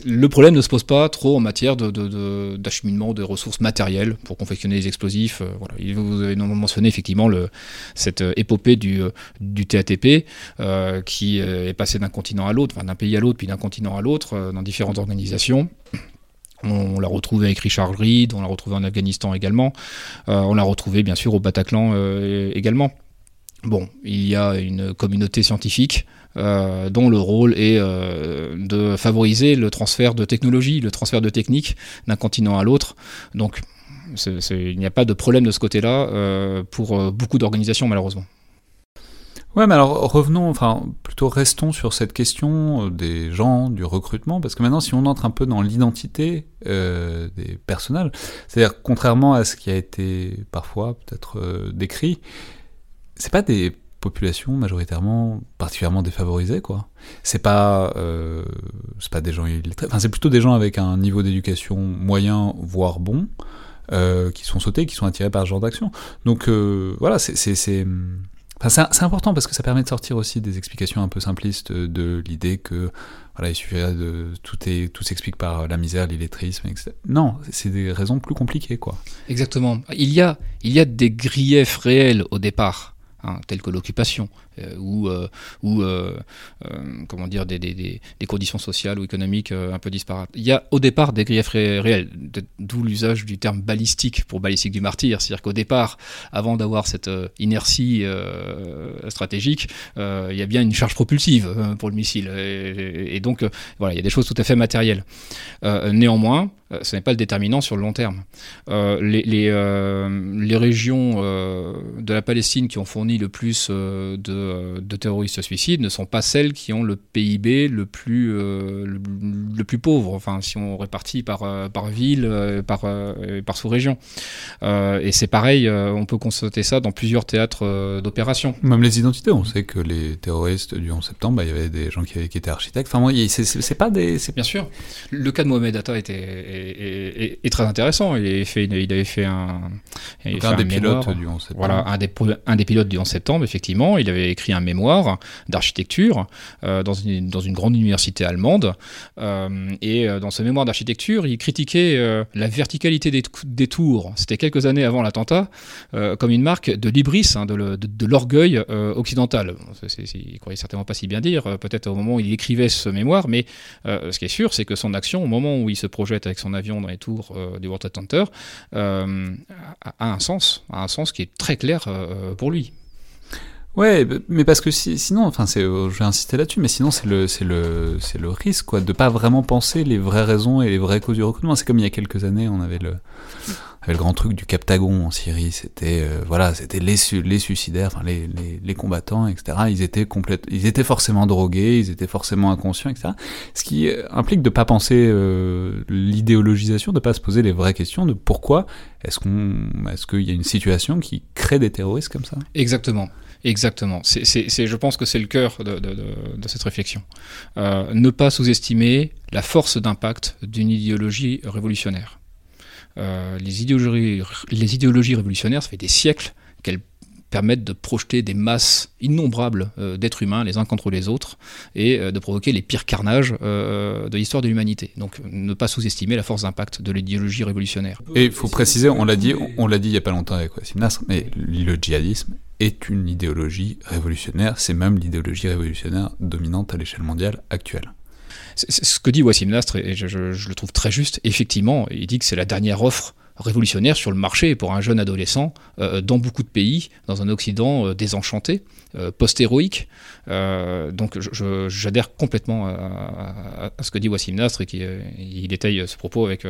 le problème ne se pose pas trop en matière d'acheminement de, ressources matérielles pour confectionner les explosifs. Euh, voilà. Vous avez mentionné effectivement cette euh, épopée du, TATP qui est passé d'un continent à l'autre, d'un pays à l'autre, puis d'un continent à l'autre, dans différentes organisations. On, l'a retrouvé avec Richard Reed, on l'a retrouvé en Afghanistan également, on l'a retrouvé bien sûr au Bataclan également. Bon, il y a une communauté scientifique euh, dont le rôle est euh, de favoriser le transfert de technologie, le transfert de techniques d'un continent à l'autre. Donc il n'y a pas de problème de ce côté-là euh, pour beaucoup d'organisations malheureusement. Ouais, mais alors revenons, enfin plutôt restons sur cette question des gens, du recrutement, parce que maintenant si on entre un peu dans l'identité des personnages, c'est-à-dire contrairement à ce qui a été parfois peut-être décrit, c'est pas des population majoritairement particulièrement défavorisée quoi c'est pas euh, c'est pas des gens illettrés enfin c'est plutôt des gens avec un niveau d'éducation moyen voire bon euh, qui sont sautés qui sont attirés par ce genre d'action donc euh, voilà c'est c'est Enfin, important parce que ça permet de sortir aussi des explications un peu simplistes de l'idée que voilà, il suffirait de tout est tout s'explique par la misère, l'illettrisme, etc. Non, c'est des raisons plus compliquées, quoi. Exactement. Il y a il y a des griefs réels au départ hein, que l'occupation, ou, euh, ou euh, comment dire, des, conditions sociales ou économiques un peu disparates. Il y a au départ des griefs réels, d'où l'usage du terme balistique pour balistique du martyr, c'est-à-dire qu'au départ, avant d'avoir cette inertie stratégique, il y a bien une charge propulsive pour le missile, et, donc voilà, il y a des choses tout à fait matérielles. néanmoins, ce n'est pas le déterminant sur le long terme. les régions de la Palestine qui ont fourni le plus de euh, de terroristes suicides ne sont pas celles qui ont le PIB le plus, euh, le, plus pauvre, enfin, si on répartit par, euh, par ville, par, par sous-région. et c'est pareil, on peut constater ça dans plusieurs théâtres d'opération. Même les identités, on sait que les terroristes du 11 septembre, bah, il y avait des gens qui, étaient architectes. Enfin, c'est pas des. Bien sûr. Le cas de Mohamed Atta était, est, très intéressant. Il avait fait, il avait fait un. un des pilotes du 11 septembre. Voilà, un des, un des pilotes du 11 septembre, effectivement. Il avait écrit un mémoire d'architecture euh, dans, une, grande université allemande. Euh, et euh, dans ce mémoire d'architecture, il critiquait la verticalité des, tours. C'était quelques années avant l'attentat, comme une marque de l'ibris, hein, de, l'orgueil occidental. il ne croyait certainement pas si bien dire, peut-être au moment où il écrivait ce mémoire, mais ce qui est sûr, c'est que son action, au moment où il se projette avec son avion dans les tours du World Trade Center, a, un sens, a un sens qui est très clair pour lui. Ouais, mais parce que sinon, enfin, c'est, euh, je vais insister là-dessus, mais sinon c'est le, c'est le, c'est le risque, quoi, de pas vraiment penser les vraies raisons et les vraies causes du recrutement. C'est comme il y a quelques années, on avait le, grand truc du Captagon en Syrie. C'était, euh, voilà, c'était les, les suicidaires, enfin les, les, combattants, etc. Ils étaient ils étaient forcément drogués, ils étaient forcément inconscients, etc. Ce qui euh, implique de pas penser l'idéologisation, de pas se poser les vraies questions de pourquoi est-ce qu'on, est-ce qu'il y a une situation qui crée des terroristes comme ça. Exactement. Exactement. Je pense que c'est le cœur de, cette réflexion. Euh, ne pas sous-estimer la force d'impact d'une idéologie révolutionnaire. Euh, les, idéologies, révolutionnaires, ça fait des siècles qu'elles permettent de projeter des masses innombrables euh, d'êtres humains les uns contre les autres et de provoquer les pires carnages de l'histoire de l'humanité. Donc ne pas sous-estimer la force d'impact de l'idéologie révolutionnaire. Et il faut préciser, on l'a dit, on, l'a dit il n'y a pas longtemps avec Wassim mais le djihadisme est une idéologie révolutionnaire, c'est même l'idéologie révolutionnaire dominante à l'échelle mondiale actuelle. ce que dit Wassim Nastre, et je, je, le trouve très juste, effectivement, il dit que c'est la dernière offre révolutionnaire sur le marché pour un jeune adolescent euh, dans beaucoup de pays, dans un Occident euh, désenchanté, euh, post-héroïque. donc j'adhère complètement à, ce que dit Wassim Nasr et qui il détaille ce propos avec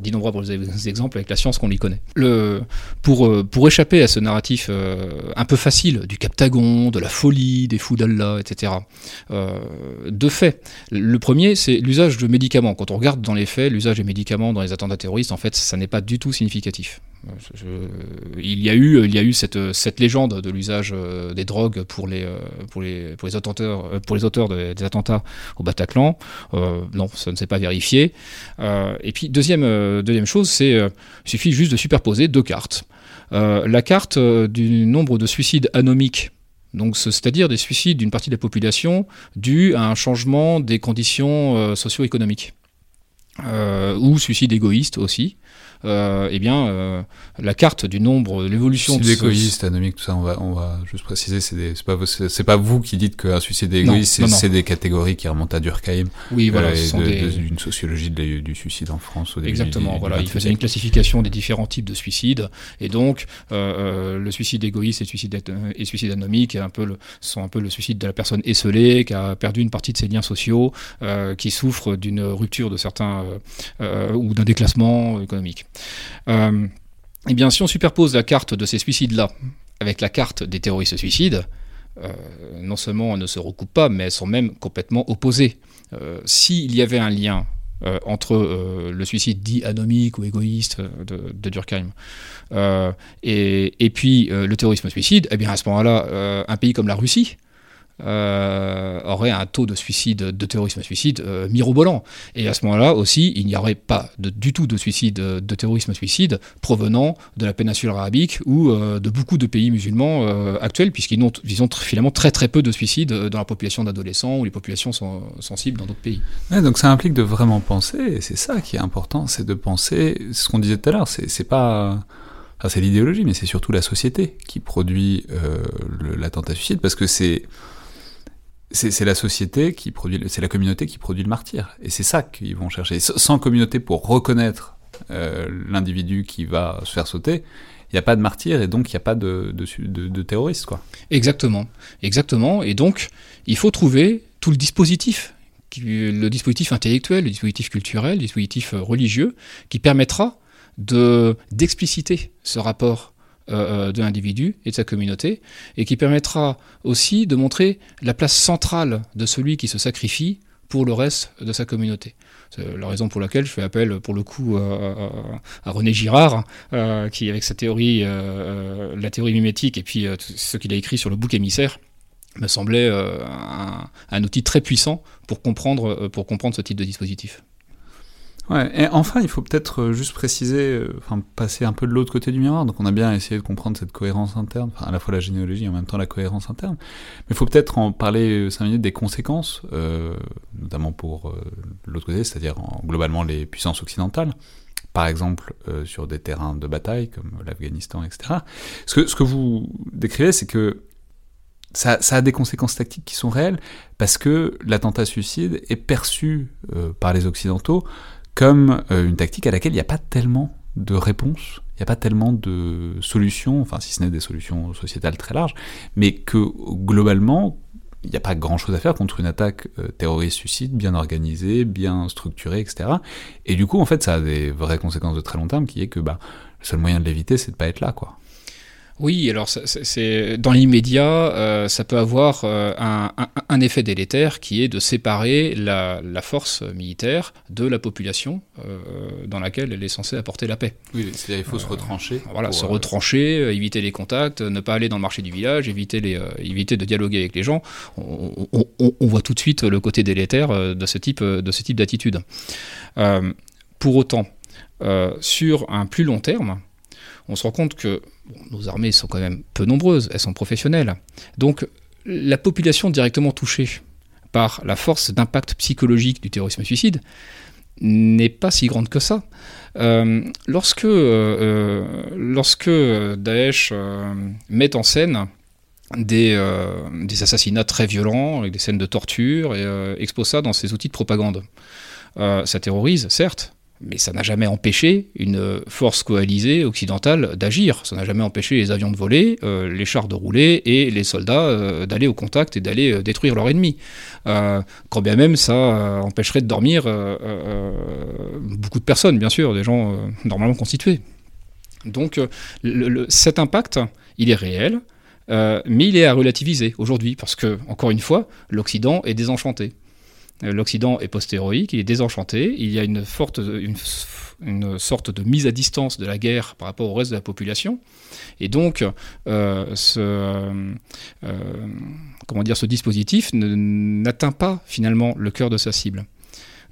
d'innombrables exemples avec la science qu'on lui connaît. Pour, pour échapper à ce narratif un peu facile du captagon, de la folie, des fous d'Allah, etc., deux faits. Le premier, c'est l'usage de médicaments. Quand on regarde dans les faits, l'usage des médicaments dans les attentats terroristes, en fait, ça n'est pas du tout significatif. il y a eu, il y a eu cette, légende de l'usage euh, des drogues pour les, euh, pour les, pour les auteurs, euh, pour les auteurs des attentats au Bataclan. non, ça ne s'est pas vérifié. et puis deuxième, deuxième chose, c'est il suffit juste de superposer deux cartes. la carte du nombre de suicides anomiques c'est-à-dire des suicides d'une partie de la population dus à un changement des conditions socio-économiques. ou suicide égoïste aussi, euh, eh bien, euh, la carte du nombre, l'évolution de égoïste, anomique, tout ça, on va, on va juste préciser, c'est pas, c'est pas vous qui dites qu'un suicide égoïste, c'est des catégories qui remontent à Durkheim. Oui, voilà, euh, ce une sociologie du suicide en France au début Exactement, voilà, il faisait une classification des différents types de suicides, et donc le suicide égoïste et le suicide, et suicide anomique un peu le, sont un peu le suicide de la personne esselée, qui a perdu une partie de ses liens sociaux, qui souffre d'une rupture de certains ou d'un déclassement économique. Euh, eh bien, si on superpose la carte de ces suicides-là avec la carte des terroristes suicides, euh, non seulement elles ne se recoupent pas, mais elles sont même complètement opposées. Euh, s'il y avait un lien entre le suicide dit anomique ou égoïste de, Durkheim et, et, puis le terrorisme suicide, eh bien à ce moment-là, un pays comme la Russie, euh, aurait un taux de suicide, de terrorisme suicide euh, mirobolant. Et à ce moment-là aussi, il n'y aurait pas du tout de suicide, de terrorisme suicide provenant de la péninsule arabique ou euh, de beaucoup de pays musulmans actuels, puisqu'ils ont, ils ont finalement très très peu de suicides dans la population d'adolescents ou les populations sont sensibles dans d'autres pays. donc ça implique de vraiment penser, et c'est ça qui est important, c'est de penser, ce qu'on disait tout à l'heure, c'est pas... c'est l'idéologie, mais c'est surtout la société qui produit l'attentat suicide, parce que c'est c'est la société qui produit, c'est la communauté qui produit le martyr. Et c'est ça qu'ils vont chercher. Sans communauté pour reconnaître euh, l'individu qui va se faire sauter, il n'y a pas de martyr et donc il n'y a pas de, de, de, terroriste. Quoi. Exactement. Exactement. Et donc, il faut trouver tout le dispositif, le dispositif intellectuel, le dispositif culturel, le dispositif religieux, qui permettra d'expliciter ce rapport euh, euh, de l'individu et de sa communauté, et qui permettra aussi de montrer la place centrale de celui qui se sacrifie pour le reste de sa communauté. C'est la raison pour laquelle je fais appel, pour le coup, à, René Girard, euh, qui, avec sa théorie, la théorie mimétique, et puis ce qu'il a écrit sur le bouc émissaire, me semblait un, un, outil très puissant pour comprendre, pour comprendre ce type de dispositif. Ouais, et enfin, il faut peut-être euh, juste préciser, euh, enfin, passer un peu de l'autre côté du miroir. Donc, on a bien essayé de comprendre cette cohérence interne, enfin, à la fois la généalogie et en même temps la cohérence interne. Mais il faut peut-être en parler 5 euh, minutes des conséquences, notamment pour l'autre côté, c'est-à-dire globalement les puissances occidentales. Par exemple, sur des terrains de bataille comme l'Afghanistan, etc. Ce que, ce que vous décrivez, c'est que ça, ça, a des conséquences tactiques qui sont réelles parce que l'attentat suicide est perçu par les Occidentaux comme euh, une tactique à laquelle il n'y a pas tellement de réponses, il n'y a pas tellement de solutions, enfin si ce n'est des solutions sociétales très larges, mais que globalement, il n'y a pas grand-chose à faire contre une attaque euh, terroriste suicide bien organisée, bien structurée, etc. Et du coup, en fait, ça a des vraies conséquences de très long terme, qui est que bah, le seul moyen de l'éviter, c'est de pas être là, quoi. Oui, alors c'est dans l'immédiat, euh, ça peut avoir euh, un, effet délétère qui est de séparer la, force militaire de la population euh, dans laquelle elle est censée apporter la paix. Oui, c'est-à-dire il faut se retrancher. Voilà, se retrancher, éviter les contacts, ne pas aller dans le marché du village, éviter, les, éviter de dialoguer avec les gens. On, on, voit tout de suite le côté délétère de ce type de ce type d'attitude. pour autant, sur un plus long terme, on se rend compte que nos armées sont quand même peu nombreuses, elles sont professionnelles. Donc la population directement touchée par la force d'impact psychologique du terrorisme suicide n'est pas si grande que ça. Euh, lorsque, euh, euh, lorsque Daesh met en scène des, des, assassinats très violents, avec des scènes de torture, et expose ça dans ses outils de propagande. ça terrorise, certes, mais ça n'a jamais empêché une force coalisée occidentale d'agir. Ça n'a jamais empêché les avions de voler, euh, les chars de rouler et les soldats euh, d'aller au contact et d'aller euh, détruire leur ennemi. quand bien même ça empêcherait de dormir beaucoup de personnes, bien sûr, des gens normalement constitués. Donc cet impact, il est réel, mais il est à relativiser aujourd'hui, parce que, encore une fois, l'Occident est désenchanté. Euh, L'Occident est post-héroïque, il est désenchanté, il y a une, forte, une, sorte de mise à distance de la guerre par rapport au reste de la population. Et donc, euh, ce, euh, comment dire, ce dispositif n'atteint pas finalement le cœur de sa cible.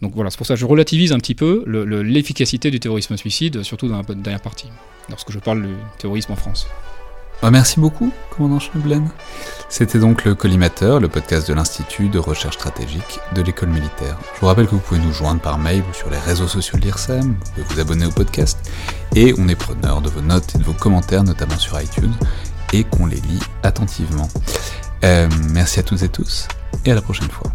Donc voilà, c'est pour ça que je relativise un petit peu l'efficacité du terrorisme suicide, surtout dans la dernière partie, lorsque je parle du terrorisme en France. Bah, merci beaucoup, commandant Champlain. C'était donc le Collimateur, le podcast de l'Institut de recherche stratégique de l'école militaire. Je vous rappelle que vous pouvez nous joindre par mail ou sur les réseaux sociaux de l'IRSEM, vous pouvez vous abonner au podcast, et on est preneur de vos notes et de vos commentaires, notamment sur iTunes, et qu'on les lit attentivement. Euh, merci à toutes et tous, et à la prochaine fois.